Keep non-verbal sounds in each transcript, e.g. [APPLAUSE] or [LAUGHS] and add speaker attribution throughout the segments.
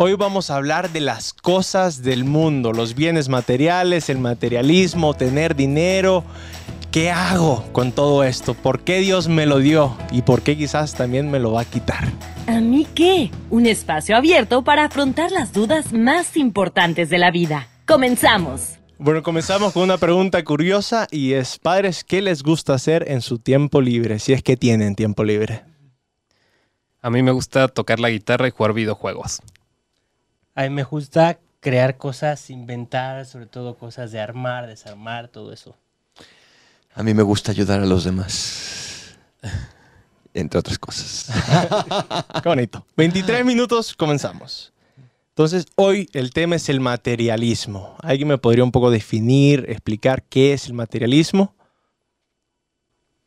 Speaker 1: Hoy vamos a hablar de las cosas del mundo, los bienes materiales, el materialismo, tener dinero. ¿Qué hago con todo esto? ¿Por qué Dios me lo dio? ¿Y por qué quizás también me lo va a quitar?
Speaker 2: ¿A mí qué? Un espacio abierto para afrontar las dudas más importantes de la vida. Comenzamos.
Speaker 1: Bueno, comenzamos con una pregunta curiosa y es, padres, ¿qué les gusta hacer en su tiempo libre? Si es que tienen tiempo libre.
Speaker 3: A mí me gusta tocar la guitarra y jugar videojuegos.
Speaker 4: A mí me gusta crear cosas, inventar, sobre todo cosas de armar, desarmar, todo eso.
Speaker 5: A mí me gusta ayudar a los demás. Entre otras cosas. [LAUGHS]
Speaker 1: Qué bonito. 23 minutos, comenzamos. Entonces, hoy el tema es el materialismo. ¿Alguien me podría un poco definir, explicar qué es el materialismo?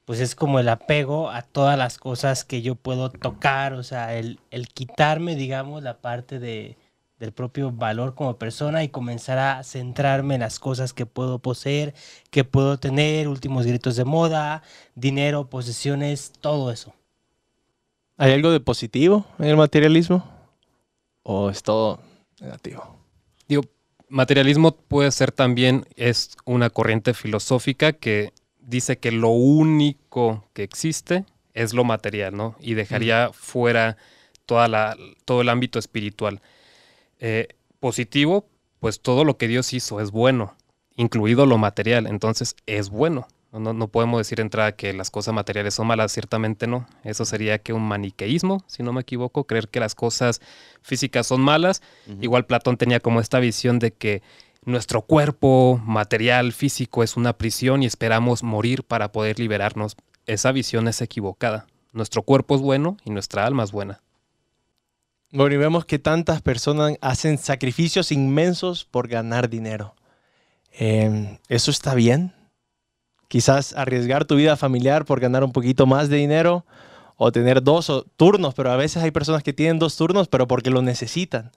Speaker 4: Pues es como el apego a todas las cosas que yo puedo tocar, o sea, el, el quitarme, digamos, la parte de, del propio valor como persona y comenzar a centrarme en las cosas que puedo poseer, que puedo tener, últimos gritos de moda, dinero, posesiones, todo eso.
Speaker 1: ¿Hay algo de positivo en el materialismo? ¿O es todo negativo?
Speaker 3: Digo, materialismo puede ser también, es una corriente filosófica que dice que lo único que existe es lo material, ¿no? Y dejaría fuera toda la, todo el ámbito espiritual. Eh, positivo, pues todo lo que Dios hizo es bueno, incluido lo material, entonces es bueno. No, no podemos decir entrada que las cosas materiales son malas, ciertamente no. Eso sería que un maniqueísmo, si no me equivoco, creer que las cosas físicas son malas. Igual Platón tenía como esta visión de que nuestro cuerpo material, físico, es una prisión y esperamos morir para poder liberarnos. Esa visión es equivocada. Nuestro cuerpo es bueno y nuestra alma es buena.
Speaker 1: Bueno, y vemos que tantas personas hacen sacrificios inmensos por ganar dinero. Eh, ¿Eso está bien? Quizás arriesgar tu vida familiar por ganar un poquito más de dinero o tener dos turnos, pero a veces hay personas que tienen dos turnos, pero porque lo necesitan.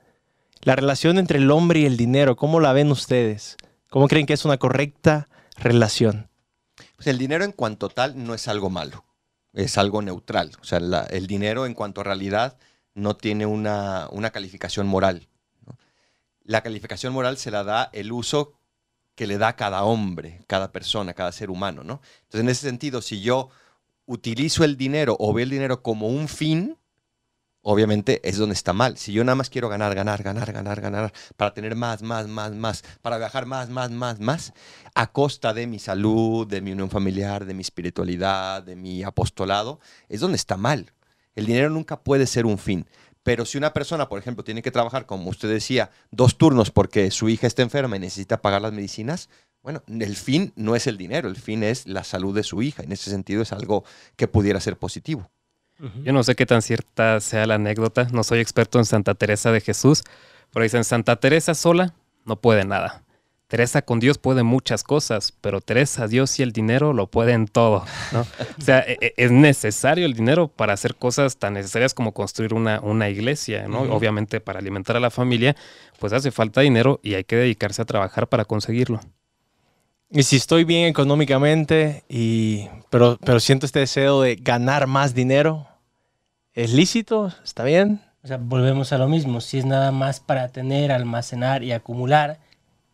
Speaker 1: La relación entre el hombre y el dinero, ¿cómo la ven ustedes? ¿Cómo creen que es una correcta relación?
Speaker 5: Pues el dinero en cuanto tal no es algo malo, es algo neutral. O sea, el dinero en cuanto a realidad no tiene una, una calificación moral. La calificación moral se la da el uso que le da cada hombre, cada persona, cada ser humano. ¿no? Entonces, en ese sentido, si yo utilizo el dinero o veo el dinero como un fin, obviamente es donde está mal. Si yo nada más quiero ganar, ganar, ganar, ganar, ganar, para tener más, más, más, más, para viajar más, más, más, más, a costa de mi salud, de mi unión familiar, de mi espiritualidad, de mi apostolado, es donde está mal. El dinero nunca puede ser un fin. Pero si una persona, por ejemplo, tiene que trabajar, como usted decía, dos turnos porque su hija está enferma y necesita pagar las medicinas, bueno, el fin no es el dinero, el fin es la salud de su hija. En ese sentido es algo que pudiera ser positivo.
Speaker 3: Yo no sé qué tan cierta sea la anécdota, no soy experto en Santa Teresa de Jesús, pero dicen Santa Teresa sola no puede nada. Teresa con Dios puede muchas cosas, pero Teresa, Dios y el dinero lo pueden todo. ¿no? O sea, e- e- es necesario el dinero para hacer cosas tan necesarias como construir una, una iglesia, ¿no? Obviamente para alimentar a la familia, pues hace falta dinero y hay que dedicarse a trabajar para conseguirlo.
Speaker 1: Y si estoy bien económicamente, y, pero, pero siento este deseo de ganar más dinero, ¿es lícito? ¿Está bien?
Speaker 4: O sea, volvemos a lo mismo. Si es nada más para tener, almacenar y acumular,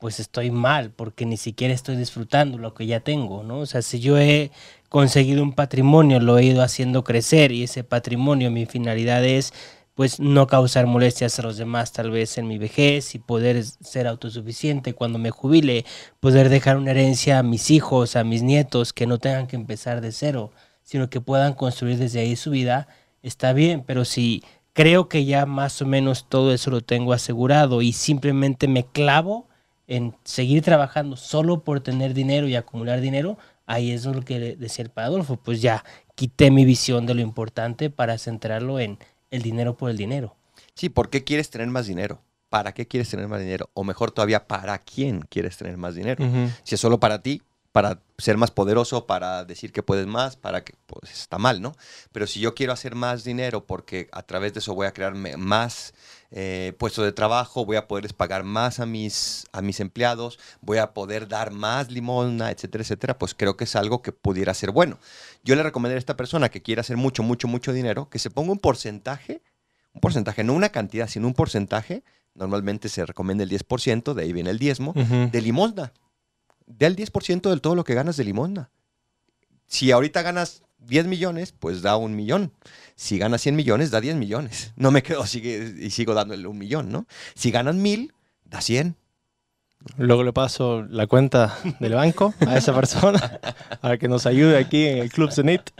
Speaker 4: pues estoy mal, porque ni siquiera estoy disfrutando lo que ya tengo, ¿no? O sea, si yo he conseguido un patrimonio, lo he ido haciendo crecer y ese patrimonio, mi finalidad es pues no causar molestias a los demás tal vez en mi vejez y poder ser autosuficiente cuando me jubile, poder dejar una herencia a mis hijos, a mis nietos, que no tengan que empezar de cero, sino que puedan construir desde ahí su vida, está bien, pero si creo que ya más o menos todo eso lo tengo asegurado y simplemente me clavo en seguir trabajando solo por tener dinero y acumular dinero, ahí es lo que decía el Adolfo, pues ya quité mi visión de lo importante para centrarlo en el dinero por el dinero.
Speaker 5: Sí, ¿por qué quieres tener más dinero? ¿Para qué quieres tener más dinero? O mejor todavía, ¿para quién quieres tener más dinero? Si es solo para ti, para ser más poderoso, para decir que puedes más, para que, pues está mal, ¿no? Pero si yo quiero hacer más dinero porque a través de eso voy a crear más eh, puestos de trabajo, voy a poderles pagar más a mis, a mis empleados, voy a poder dar más limosna, etcétera, etcétera, pues creo que es algo que pudiera ser bueno. Yo le recomendaría a esta persona que quiera hacer mucho, mucho, mucho dinero, que se ponga un porcentaje un porcentaje, no una cantidad, sino un porcentaje, normalmente se recomienda el 10%, de ahí viene el diezmo, de limosna. Da el 10% de todo lo que ganas de limosna. Si ahorita ganas 10 millones, pues da un millón. Si ganas 100 millones, da 10 millones. No me quedo sigue, y sigo dándole un millón, ¿no? Si ganas mil, da 100.
Speaker 1: Luego le paso la cuenta del banco a esa persona [LAUGHS] para que nos ayude aquí en el Club Zenit.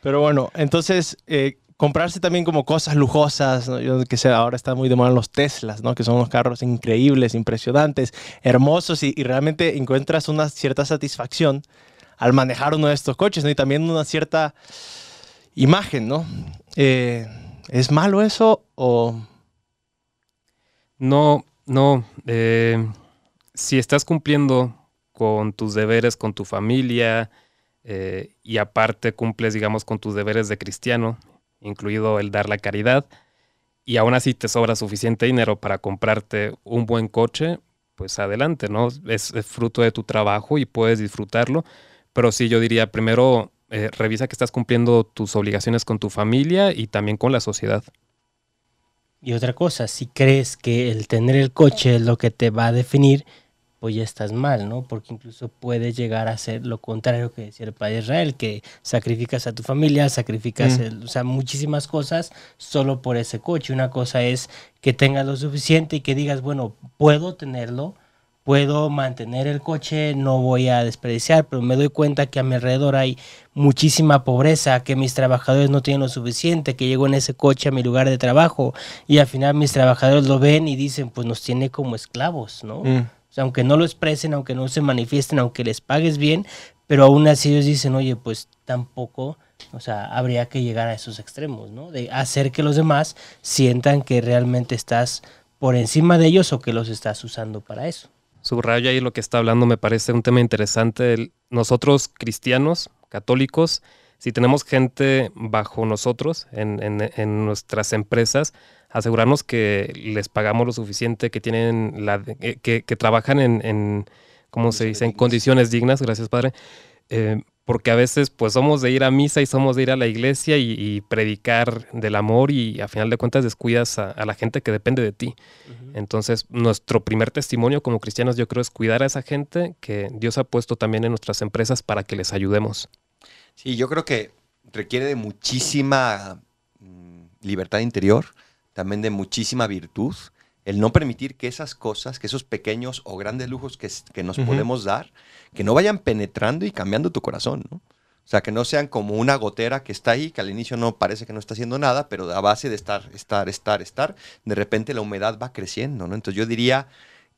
Speaker 1: Pero bueno, entonces eh, comprarse también como cosas lujosas. Yo que sé, ahora están muy de moda los Teslas, ¿no? Que son unos carros increíbles, impresionantes, hermosos y, y realmente encuentras una cierta satisfacción al manejar uno de estos coches, ¿no? Y también una cierta imagen, ¿no? Eh, ¿Es malo eso o...?
Speaker 3: No, no. eh, si estás cumpliendo con tus deberes con tu familia eh, y aparte cumples, digamos, con tus deberes de cristiano, incluido el dar la caridad, y aún así te sobra suficiente dinero para comprarte un buen coche, pues adelante, ¿no? Es, fruto de tu trabajo y puedes disfrutarlo. Pero sí, yo diría, primero eh, revisa que estás cumpliendo tus obligaciones con tu familia y también con la sociedad.
Speaker 4: Y otra cosa, si crees que el tener el coche es lo que te va a definir, pues ya estás mal, ¿no? Porque incluso puedes llegar a ser lo contrario que decía el padre Israel, que sacrificas a tu familia, sacrificas,
Speaker 1: Mm.
Speaker 4: el- o sea, muchísimas cosas solo por ese coche. Una cosa es que tengas lo suficiente y que digas, bueno, puedo tenerlo, puedo mantener el coche, no voy a desperdiciar, pero me doy cuenta que a mi alrededor hay muchísima pobreza, que mis trabajadores no tienen lo suficiente, que llego en ese coche a mi lugar de trabajo y al final mis trabajadores lo ven y dicen, pues nos tiene como esclavos, ¿no?
Speaker 1: Mm.
Speaker 4: Sea, aunque no lo expresen, aunque no se manifiesten, aunque les pagues bien, pero aún así ellos dicen, oye, pues tampoco, o sea, habría que llegar a esos extremos, ¿no? De hacer que los demás sientan que realmente estás por encima de ellos o que los estás usando para eso.
Speaker 3: Subrayo ahí lo que está hablando, me parece un tema interesante. Nosotros cristianos, católicos, si tenemos gente bajo nosotros en, en- en nuestras empresas, asegurarnos que les pagamos lo suficiente, que tienen la, eh, que, que trabajan en, en, ¿cómo se
Speaker 5: Condiciones
Speaker 3: dice? En
Speaker 5: dignas.
Speaker 3: condiciones dignas, gracias Padre. Eh, porque a veces pues somos de ir a misa y somos de ir a la iglesia y, y predicar del amor y a final de cuentas descuidas a, a la gente que depende de ti. Entonces, nuestro primer testimonio como cristianos yo creo es cuidar a esa gente que Dios ha puesto también en nuestras empresas para que les ayudemos.
Speaker 5: Sí, yo creo que requiere de muchísima mm, libertad interior, también de muchísima virtud, el no permitir que esas cosas, que esos pequeños o grandes lujos que, nos podemos dar, que no vayan penetrando y cambiando tu corazón, ¿no? O sea, que no sean como una gotera que está ahí, que al inicio no parece que no está haciendo nada, pero a base de estar, estar, estar, estar, de repente la humedad va creciendo, ¿no? Entonces yo diría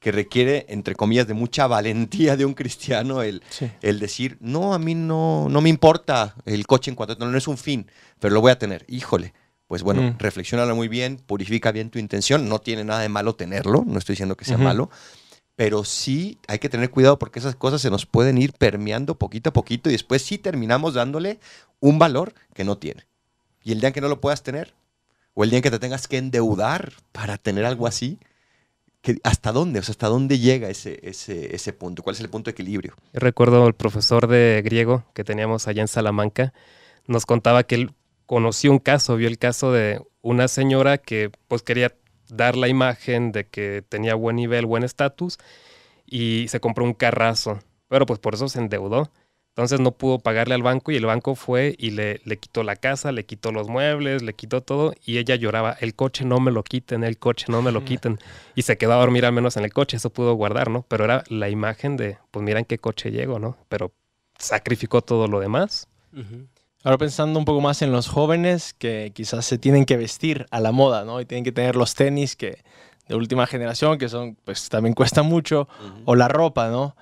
Speaker 5: que requiere, entre comillas, de mucha valentía de un cristiano el,
Speaker 1: Sí.
Speaker 5: el decir, no, a mí no, no me importa el coche en cuanto no, no es un fin, pero lo voy a tener. Híjole, pues bueno,
Speaker 1: Mm.
Speaker 5: reflexiónalo muy bien, purifica bien tu intención, no tiene nada de malo tenerlo, no estoy diciendo que sea malo, pero sí hay que tener cuidado porque esas cosas se nos pueden ir permeando poquito a poquito y después sí terminamos dándole un valor que no tiene. Y el día en que no lo puedas tener, o el día en que te tengas que endeudar para tener algo así, que, ¿hasta dónde? O sea, ¿hasta dónde llega ese, ese, ese punto? ¿Cuál es el punto de equilibrio?
Speaker 3: Yo recuerdo el profesor de griego que teníamos allá en Salamanca, nos contaba que él conoció un caso, vio el caso de una señora que pues quería dar la imagen de que tenía buen nivel, buen estatus y se compró un carrazo, pero pues por eso se endeudó. Entonces no pudo pagarle al banco y el banco fue y le, le quitó la casa, le quitó los muebles, le quitó todo y ella lloraba, el coche no me lo quiten, el coche no me lo [LAUGHS] quiten. Y se quedó a dormir al menos en el coche, eso pudo guardar, ¿no? Pero era la imagen de, pues mira en qué coche llego, ¿no? Pero sacrificó todo lo demás.
Speaker 1: Ahora pensando un poco más en los jóvenes que quizás se tienen que vestir a la moda, ¿no? Y tienen que tener los tenis que de última generación, que son, pues también cuesta mucho, o la ropa, ¿no?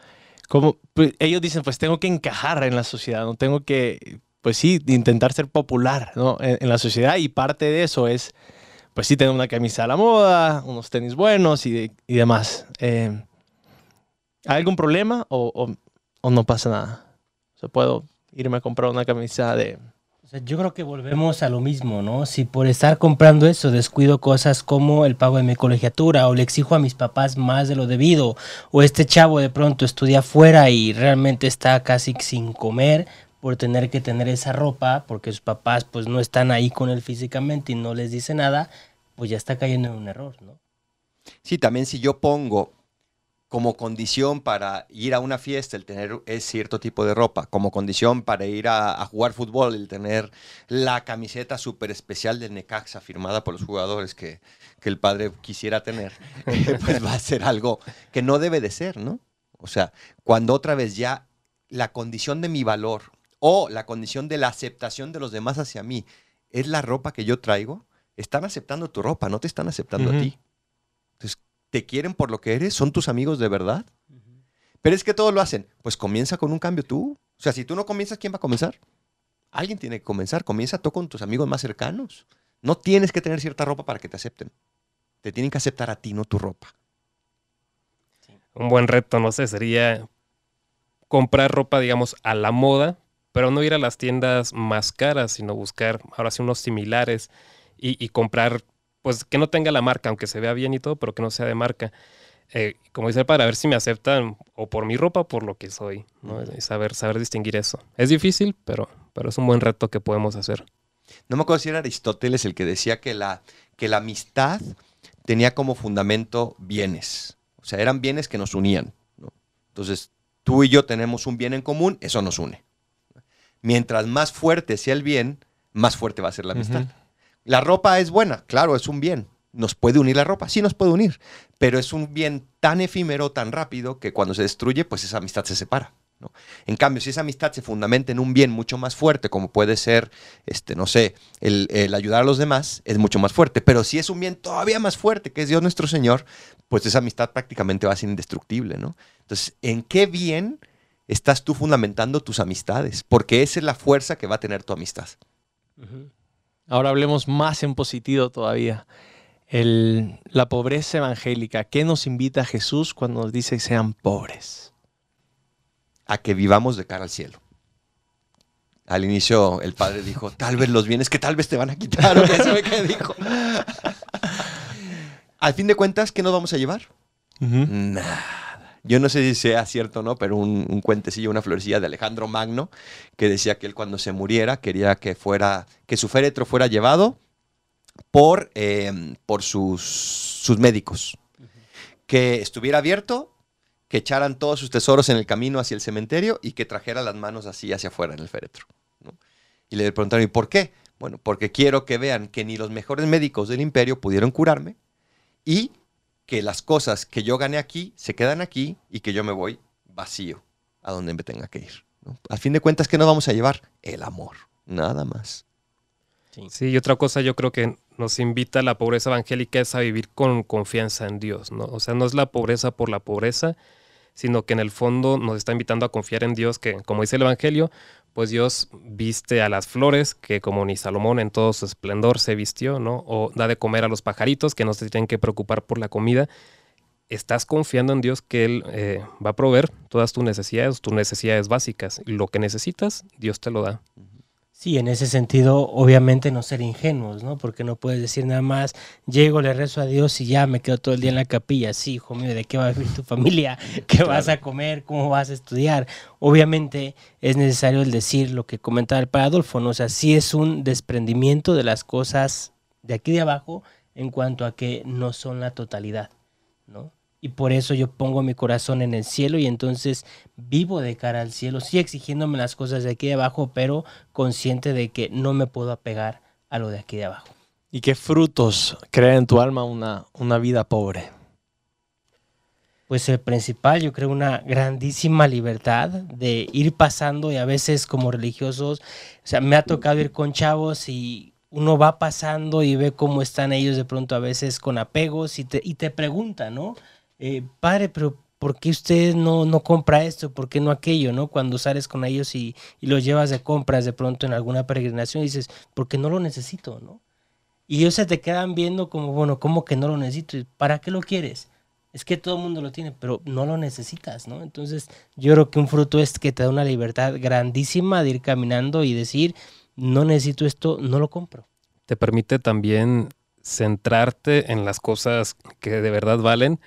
Speaker 1: Como pues, ellos dicen, pues tengo que encajar en la sociedad, no tengo que, pues sí, intentar ser popular, ¿no? En, en la sociedad y parte de eso es, pues sí, tener una camisa a la moda, unos tenis buenos y, de- y demás. Eh, ¿Hay algún problema o, o- o no pasa nada? O sea, puedo irme a comprar una camisa de
Speaker 4: O sea, yo creo que volvemos a lo mismo, ¿no? Si por estar comprando eso descuido cosas como el pago de mi colegiatura o le exijo a mis papás más de lo debido o este chavo de pronto estudia afuera y realmente está casi sin comer por tener que tener esa ropa porque sus papás pues no están ahí con él físicamente y no les dice nada, pues ya está cayendo en un error, ¿no?
Speaker 5: Sí, también si yo pongo como condición para ir a una fiesta el tener es cierto tipo de ropa, como condición para ir a, a jugar fútbol el tener la camiseta súper especial del Necaxa firmada por los jugadores que, que el padre quisiera tener, [LAUGHS] pues va a ser algo que no debe de ser, ¿no? O sea, cuando otra vez ya la condición de mi valor o la condición de la aceptación de los demás hacia mí es la ropa que yo traigo, están aceptando tu ropa, no te están aceptando a ti. Entonces, ¿te quieren por lo que eres? ¿Son tus amigos de verdad? Pero es que todos lo hacen. Pues comienza con un cambio tú. O sea, si tú no comienzas, ¿quién va a comenzar? Alguien tiene que comenzar. Comienza tú con tus amigos más cercanos. No tienes que tener cierta ropa para que te acepten. Te tienen que aceptar a ti, no tu ropa.
Speaker 3: Un buen reto, no sé, sería comprar ropa, digamos, a la moda, pero no ir a las tiendas más caras, sino buscar ahora sí unos similares y, y comprar, pues que no tenga la marca, aunque se vea bien y todo, pero que no sea de marca. Eh, como dice el padre, a ver si me aceptan o por mi ropa o por lo que soy, ¿no? Y saber, saber distinguir eso. Es difícil, pero, pero es un buen reto que podemos hacer.
Speaker 5: No me acuerdo si era Aristóteles el que decía que la, que la amistad tenía como fundamento bienes. O sea, eran bienes que nos unían. ¿no? Entonces, tú y yo tenemos un bien en común, eso nos une. Mientras más fuerte sea el bien, más fuerte va a ser la amistad. La ropa es buena, claro, es un bien. ¿Nos puede unir la ropa? Sí, nos puede unir. Pero es un bien tan efímero, tan rápido, que cuando se destruye, pues esa amistad se separa. ¿no? En cambio, si esa amistad se fundamenta en un bien mucho más fuerte, como puede ser, este, no sé, el, ayudar a los demás, es mucho más fuerte. Pero si es un bien todavía más fuerte, que es Dios nuestro Señor, pues esa amistad prácticamente va a ser indestructible. ¿no? Entonces, ¿en qué bien estás tú fundamentando tus amistades? Porque esa es la fuerza que va a tener tu amistad.
Speaker 1: Ahora hablemos más en positivo todavía. El- la pobreza evangélica. ¿Qué nos invita Jesús cuando nos dice que sean pobres?
Speaker 5: a que vivamos de cara al cielo. Al inicio el padre dijo, tal vez los bienes que tal vez te van a quitar, o sabe qué dijo. [LAUGHS] Al fin de cuentas, ¿qué nos vamos a llevar? Nada. Yo no sé si sea cierto o no, pero un, un cuentecillo, una florecilla de Alejandro Magno, que decía que él cuando se muriera quería que fuera, que su féretro fuera llevado por, eh, por sus, sus médicos. Que estuviera abierto, que echaran todos sus tesoros en el camino hacia el cementerio y que trajera las manos así hacia afuera en el féretro. ¿no? Y le preguntaron, ¿y por qué? Bueno, porque quiero que vean que ni los mejores médicos del imperio pudieron curarme y que las cosas que yo gané aquí se quedan aquí y que yo me voy vacío a donde me tenga que ir. ¿no? A fin de cuentas, ¿qué nos vamos a llevar? El amor, nada más.
Speaker 3: Sí, y otra cosa yo creo que nos invita a la pobreza evangélica es a vivir con confianza en Dios, ¿no? O sea, no es la pobreza por la pobreza, sino que en el fondo nos está invitando a confiar en Dios, que como dice el Evangelio, pues Dios viste a las flores, que como ni Salomón en todo su esplendor se vistió, ¿no? O da de comer a los pajaritos, que no se tienen que preocupar por la comida. Estás confiando en Dios que Él eh, va a proveer todas tus necesidades, tus necesidades básicas. Lo que necesitas, Dios te lo da.
Speaker 4: Sí, en ese sentido, obviamente no ser ingenuos, ¿no? Porque no puedes decir nada más, llego, le rezo a Dios y ya me quedo todo el día en la capilla. Sí, hijo mío, ¿de qué va a vivir tu familia? [LAUGHS] ¿Qué vas a comer? ¿Cómo vas a estudiar? Obviamente es necesario el decir lo que comentaba el padre Adolfo, ¿no? O sea, sí es un desprendimiento de las cosas de aquí de abajo en cuanto a que no son la totalidad, ¿no? Y por eso yo pongo mi corazón en el cielo y entonces vivo de cara al cielo, sí exigiéndome las cosas de aquí de abajo, pero consciente de que no me puedo apegar a lo de aquí de abajo.
Speaker 1: ¿Y qué frutos crea en tu alma una, una vida pobre?
Speaker 4: Pues el principal, yo creo, una grandísima libertad de ir pasando y a veces como religiosos, o sea, me ha tocado ir con chavos y uno va pasando y ve cómo están ellos de pronto a veces con apegos y te, y te pregunta, ¿no? Eh, padre, pero ¿por qué usted no, no compra esto? ¿Por qué no aquello? ¿no? Cuando sales con ellos y, y los llevas de compras de pronto en alguna peregrinación dices, porque no lo necesito, ¿no? Y ellos se te quedan viendo como, bueno, ¿cómo que no lo necesito? ¿Para qué lo quieres? Es que todo el mundo lo tiene, pero no lo necesitas, ¿no? Entonces, yo creo que un fruto es que te da una libertad grandísima de ir caminando y decir, no necesito esto, no lo compro.
Speaker 3: te permite también centrarte en las cosas que de verdad valen,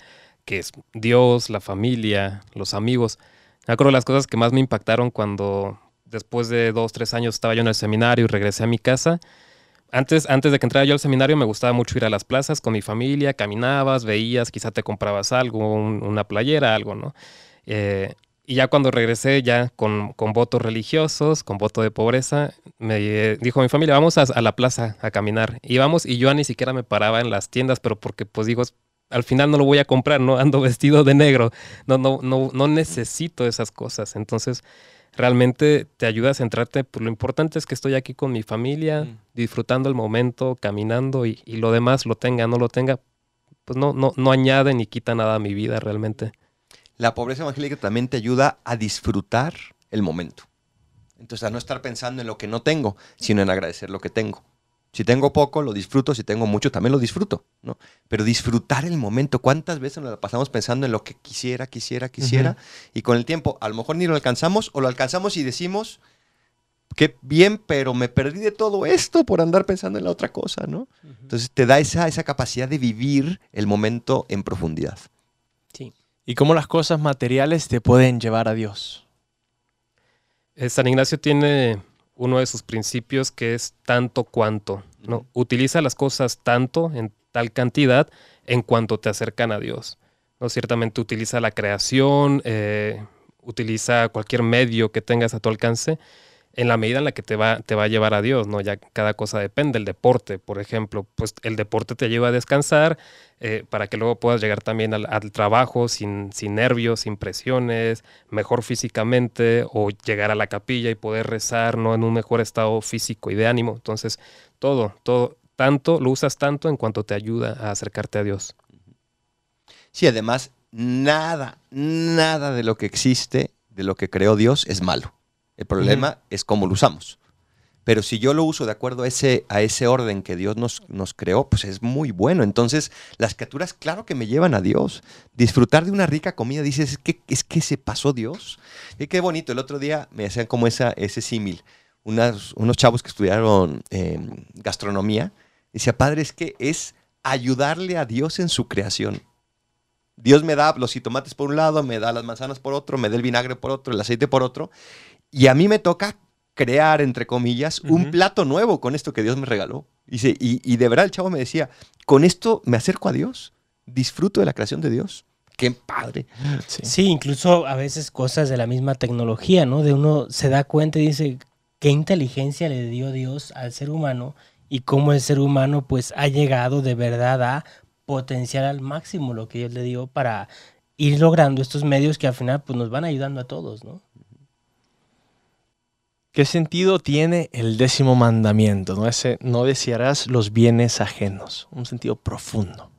Speaker 3: que es Dios, la familia, los amigos. Me acuerdo las cosas que más me impactaron cuando después de dos, tres años estaba yo en el seminario y regresé a mi casa, antes, antes de que entrara yo al seminario me gustaba mucho ir a las plazas con mi familia, caminabas, veías, quizá te comprabas algo, una playera, algo, ¿no? Eh, y ya cuando regresé, ya con, con, votos religiosos, con voto de pobreza, me dijo mi familia, vamos a, la plaza a caminar. Y vamos, y yo ni siquiera me paraba en las tiendas, pero porque pues digo, al final no lo voy a comprar, ¿no? [LAUGHS] Ando vestido de negro, no, no, no, no necesito esas cosas. Entonces, realmente te ayuda a centrarte, pues lo importante es que estoy aquí con mi familia, mm. disfrutando el momento, caminando y, lo demás, lo tenga, no lo tenga, pues no, no, no añade ni quita nada a mi vida realmente.
Speaker 5: La pobreza evangélica también te ayuda a disfrutar el momento. Entonces, a no estar pensando en lo que no tengo, sino en agradecer lo que tengo. Si tengo poco, lo disfruto. Si tengo mucho, también lo disfruto. ¿no? Pero disfrutar el momento. ¿Cuántas veces nos la pasamos pensando en lo que quisiera, quisiera, quisiera? Y con el tiempo, a lo mejor ni lo alcanzamos o lo alcanzamos y decimos, qué bien, pero me perdí de todo esto por andar pensando en la otra cosa. ¿no? Entonces te da esa, esa capacidad de vivir el momento en profundidad.
Speaker 1: Sí. ¿Y cómo las cosas materiales te pueden llevar a Dios?
Speaker 3: Eh, San Ignacio tiene uno de sus principios que es tanto cuanto. ¿no? Utiliza las cosas tanto, en tal cantidad, en cuanto te acercan a Dios. ¿no? Ciertamente utiliza la creación, eh, utiliza cualquier medio que tengas a tu alcance en la medida en la que te va, te va a llevar a Dios, ¿no? Ya cada cosa depende. El deporte, por ejemplo, pues el deporte te lleva a descansar eh, para que luego puedas llegar también al, trabajo sin, sin, nervios, sin presiones, mejor físicamente, o llegar a la capilla y poder rezar, ¿no? En un mejor estado físico y de ánimo. Entonces, todo, todo, tanto, lo usas tanto en cuanto te ayuda a acercarte a Dios.
Speaker 5: Sí, además, nada, nada de lo que existe, de lo que creó Dios, es malo. El problema es cómo lo usamos. Pero si yo lo uso de acuerdo a ese, a ese orden que Dios nos, nos creó, pues es muy bueno. Entonces, las criaturas, claro que me llevan a Dios. Disfrutar de una rica comida, dices, es que, es que se pasó Dios. Y qué bonito. El otro día me hacían como esa, ese símil. Unos, chavos que estudiaron em, gastronomía. Decía, padre, es que es ayudarle a Dios en su creación. Dios me da los tomates por un lado, me da las manzanas por otro, me da el vinagre por otro, el aceite por otro. Y a mí me toca crear, entre comillas, un plato nuevo con esto que Dios me regaló. Y, y, de verdad el chavo me decía, con esto me acerco a Dios, disfruto de la creación de Dios. Qué padre.
Speaker 4: Sí. incluso a veces cosas de la misma tecnología, ¿no? De uno se da cuenta y dice, qué inteligencia le dio Dios al ser humano y cómo el ser humano pues ha llegado de verdad a potenciar al máximo lo que Dios le dio para ir logrando estos medios que al final pues nos van ayudando a todos, ¿no?
Speaker 1: ¿Qué sentido tiene el décimo mandamiento? ¿no? Ese, no desearás los bienes ajenos. Un sentido profundo.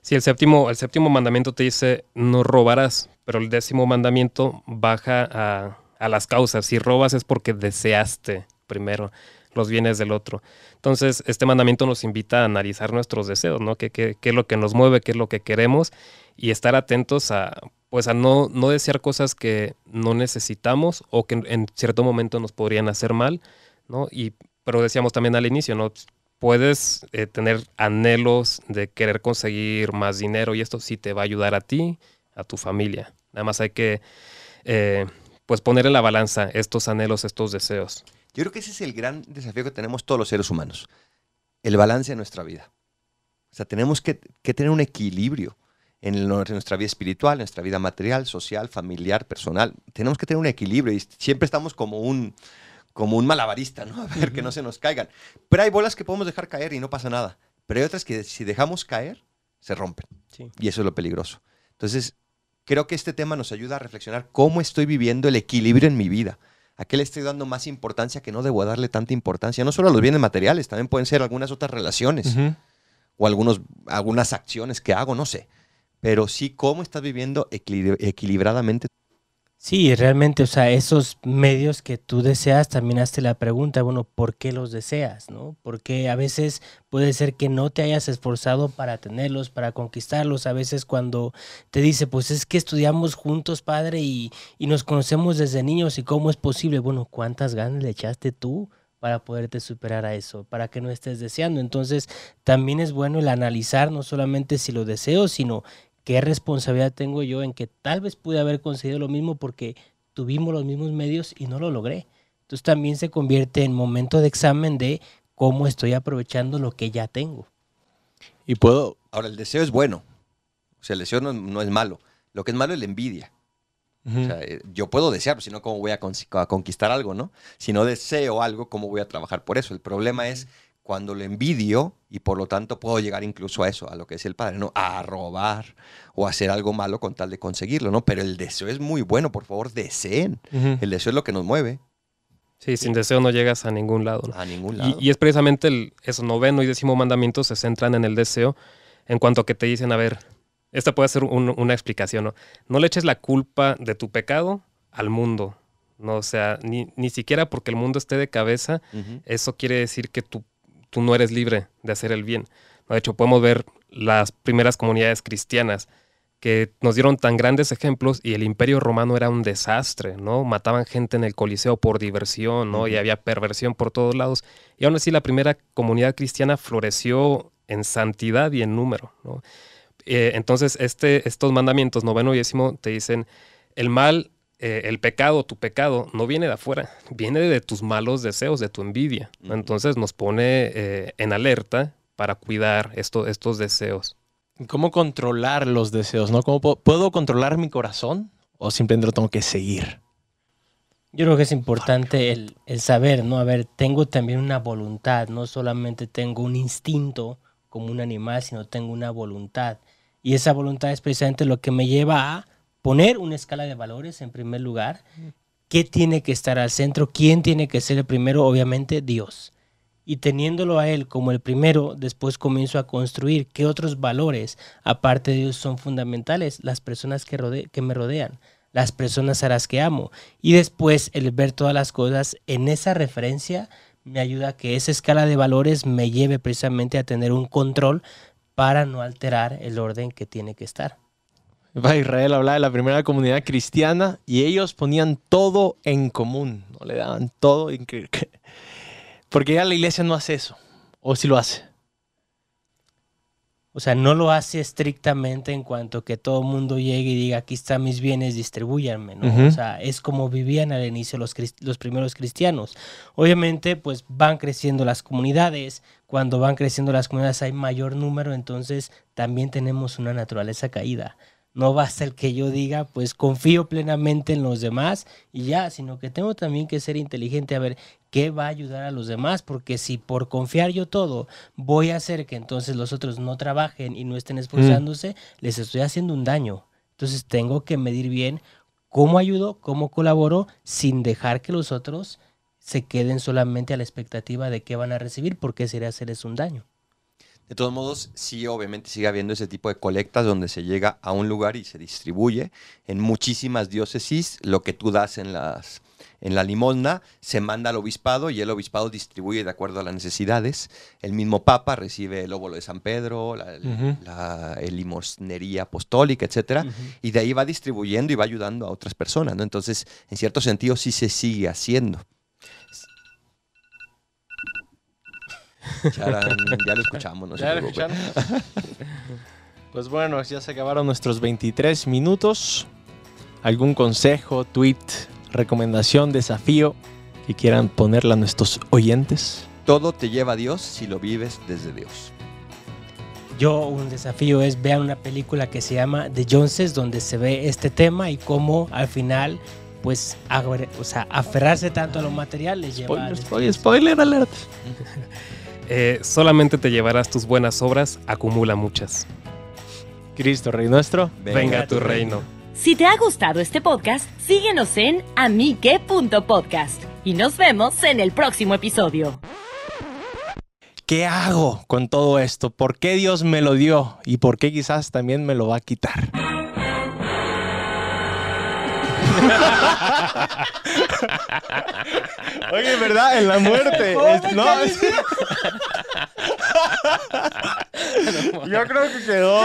Speaker 3: Sí, el séptimo, el séptimo mandamiento te dice no robarás, pero el décimo mandamiento baja a, a las causas. Si robas es porque deseaste primero los bienes del otro. Entonces, este mandamiento nos invita a analizar nuestros deseos, ¿no? ¿Qué, qué, qué es lo que nos mueve, qué es lo que queremos? Y estar atentos a, pues a no, no desear cosas que no necesitamos o que en cierto momento nos podrían hacer mal, ¿no? Y, pero decíamos también al inicio, ¿no? Puedes eh, tener anhelos de querer conseguir más dinero y esto sí te va a ayudar a ti, a tu familia. Nada más hay que, eh, pues poner en la balanza estos anhelos, estos deseos.
Speaker 5: Yo creo que ese es el gran desafío que tenemos todos los seres humanos, el balance de nuestra vida. O sea, tenemos que, que tener un equilibrio en nuestra vida espiritual, en nuestra vida material, social, familiar, personal. Tenemos que tener un equilibrio y siempre estamos como un, como un malabarista, ¿no? [LAUGHS] A ver que no se nos caigan. Pero hay bolas que podemos dejar caer y no pasa nada. Pero hay otras que si dejamos caer, se rompen. Y eso es lo peligroso. Entonces, creo que este tema nos ayuda a reflexionar cómo estoy viviendo el equilibrio en mi vida. ¿A qué le estoy dando más importancia que no debo darle tanta importancia? No solo a los bienes materiales, también pueden ser algunas otras relaciones o algunos, algunas acciones que hago, no sé pero sí cómo estás viviendo equilibradamente.
Speaker 4: Sí, realmente, o sea, esos medios que tú deseas, también hazte la pregunta, bueno, ¿por qué los deseas? ¿no? Porque a veces puede ser que no te hayas esforzado para tenerlos, para conquistarlos. A veces cuando te dice, pues es que estudiamos juntos, padre, y, y nos conocemos desde niños, ¿y cómo es posible? Bueno, ¿cuántas ganas le echaste tú? para poderte superar a eso, para que no estés deseando. Entonces, también es bueno el analizar no solamente si lo deseo, sino ¿Qué responsabilidad tengo yo en que tal vez pude haber conseguido lo mismo porque tuvimos los mismos medios y no lo logré? Entonces también se convierte en momento de examen de cómo estoy aprovechando lo que ya tengo.
Speaker 1: Y puedo...
Speaker 5: Ahora, el deseo es bueno. O sea, el deseo no, no es malo. Lo que es malo es la envidia.
Speaker 1: Ujú.
Speaker 5: O sea, eh, yo puedo desear, si no, ¿cómo voy a, a conquistar algo, no? Si no deseo algo, ¿cómo voy a trabajar por eso? El problema es cuando lo envidio y por lo tanto puedo llegar incluso a eso, a lo que es el padre, ¿no? A robar o a hacer algo malo con tal de conseguirlo, ¿no? Pero el deseo es muy bueno, por favor, deseen. El deseo es lo que nos mueve
Speaker 3: Sí, sin deseo no llegas a ningún lado. ¿no?
Speaker 5: a ningún lado.
Speaker 3: y es precisamente el, esos noveno y décimo mandamientos se centran en el deseo en cuanto a que te dicen, a ver, esta puede ser un- una explicación, ¿no? No le eches la culpa de tu pecado al mundo, ¿no? O sea, ni, ni siquiera porque el mundo esté de cabeza, eso quiere decir que tú, tú no eres libre de hacer el bien. De hecho, podemos ver las primeras comunidades cristianas que nos dieron tan grandes ejemplos y el imperio romano era un desastre, ¿no? Mataban gente en el Coliseo por diversión, ¿no? Y había perversión por todos lados. Y aún así la primera comunidad cristiana floreció en santidad y en número, ¿no? Eh, entonces, este, estos mandamientos, noveno y décimo, te dicen, el mal, eh, el pecado, tu pecado, no viene de afuera, viene de tus malos deseos, de tu envidia. Entonces nos pone eh, en alerta para cuidar esto- estos deseos.
Speaker 1: ¿Cómo controlar los deseos? ¿no? ¿Cómo puedo, ¿Puedo controlar mi corazón o simplemente lo tengo que seguir?
Speaker 4: Yo creo que es importante el, el saber, ¿no? A ver, tengo también una voluntad, no solamente tengo un instinto como un animal, sino tengo una voluntad. Y esa voluntad es precisamente lo que me lleva a poner una escala de valores en primer lugar. ¿Qué tiene que estar al centro? ¿Quién tiene que ser el primero? Obviamente Dios. Y teniéndolo a Él como el primero, después comienzo a construir qué otros valores, aparte de Dios, son fundamentales. Las personas que, me rodean, las personas a las que amo. Y después el ver todas las cosas en esa referencia me ayuda a que esa escala de valores me lleve precisamente a tener un control para no alterar el orden que tiene que estar.
Speaker 1: Va, Israel hablaba de la primera comunidad cristiana y ellos ponían todo en común, no le daban todo. Porque ya la iglesia no hace eso, o si lo hace.
Speaker 4: O sea, no lo hace estrictamente en cuanto que todo el mundo llegue y diga, aquí están mis bienes, distribúyanme, ¿no? O sea, es como vivían al inicio los, los primeros cristianos. Obviamente, pues van creciendo las comunidades, cuando van creciendo las comunidades hay mayor número, entonces también tenemos una naturaleza caída. No basta el que yo diga, pues confío plenamente en los demás y ya, sino que tengo también que ser inteligente a ver qué va a ayudar a los demás, porque si por confiar yo todo voy a hacer que entonces los otros no trabajen y no estén esforzándose, les estoy haciendo un daño. Entonces tengo que medir bien cómo ayudo, cómo colaboro, sin dejar que los otros se queden solamente a la expectativa de qué van a recibir, porque sería hacerles un daño.
Speaker 5: De todos modos, sí, obviamente sigue habiendo ese tipo de colectas donde se llega a un lugar y se distribuye. En muchísimas diócesis, lo que tú das en, las, en la limosna se manda al obispado y el obispado distribuye de acuerdo a las necesidades. El mismo Papa recibe el óvulo de San Pedro, la, limosnería apostólica, etcétera, y de ahí va distribuyendo y va ayudando a otras personas. ¿no? Entonces, en cierto sentido, sí se sigue haciendo. Charán, ya lo escuchamos, no se
Speaker 1: ¿Ya lo
Speaker 5: preocupe.
Speaker 1: escucharon? pues bueno, ya se acabaron nuestros 23 minutos. ¿Algún consejo, tweet, recomendación, desafío que quieran ponerle a nuestros oyentes?
Speaker 5: Todo te lleva a Dios si lo vives desde Dios.
Speaker 4: Yo un desafío es vean una película que se llama The Joneses donde se ve este tema y cómo al final pues o sea, aferrarse tanto a lo material les lleva a
Speaker 1: Spoiler, spoiler, spoiler alert. [LAUGHS]
Speaker 3: Eh, solamente te llevarás tus buenas obras, acumula muchas.
Speaker 1: Cristo, Rey nuestro.
Speaker 3: Venga, tu reino.
Speaker 2: Si te ha gustado este podcast, síguenos en amique.podcast y nos vemos en el próximo episodio.
Speaker 1: ¿Qué hago con todo esto? ¿Por qué Dios me lo dio? ¿Y por qué quizás también me lo va a quitar? [LAUGHS] [LAUGHS] Oye, ¿verdad? En la muerte. [LAUGHS] [LAUGHS] No. Yo creo que quedó.